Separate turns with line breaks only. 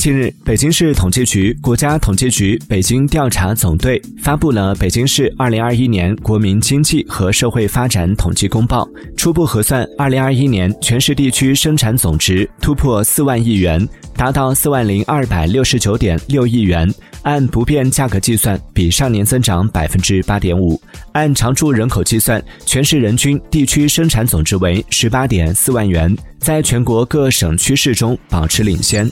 近日，北京市统计局、国家统计局北京调查总队发布了《北京市2021年国民经济和社会发展统计公报》。初步核算，2021年全市地区生产总值突破四万亿元，达到四万零二百六十九点六亿元。按不变价格计算，比上年增长百分之八点五。按常住人口计算，全市人均地区生产总值为十八点四万元，在全国各省区市中保持领先。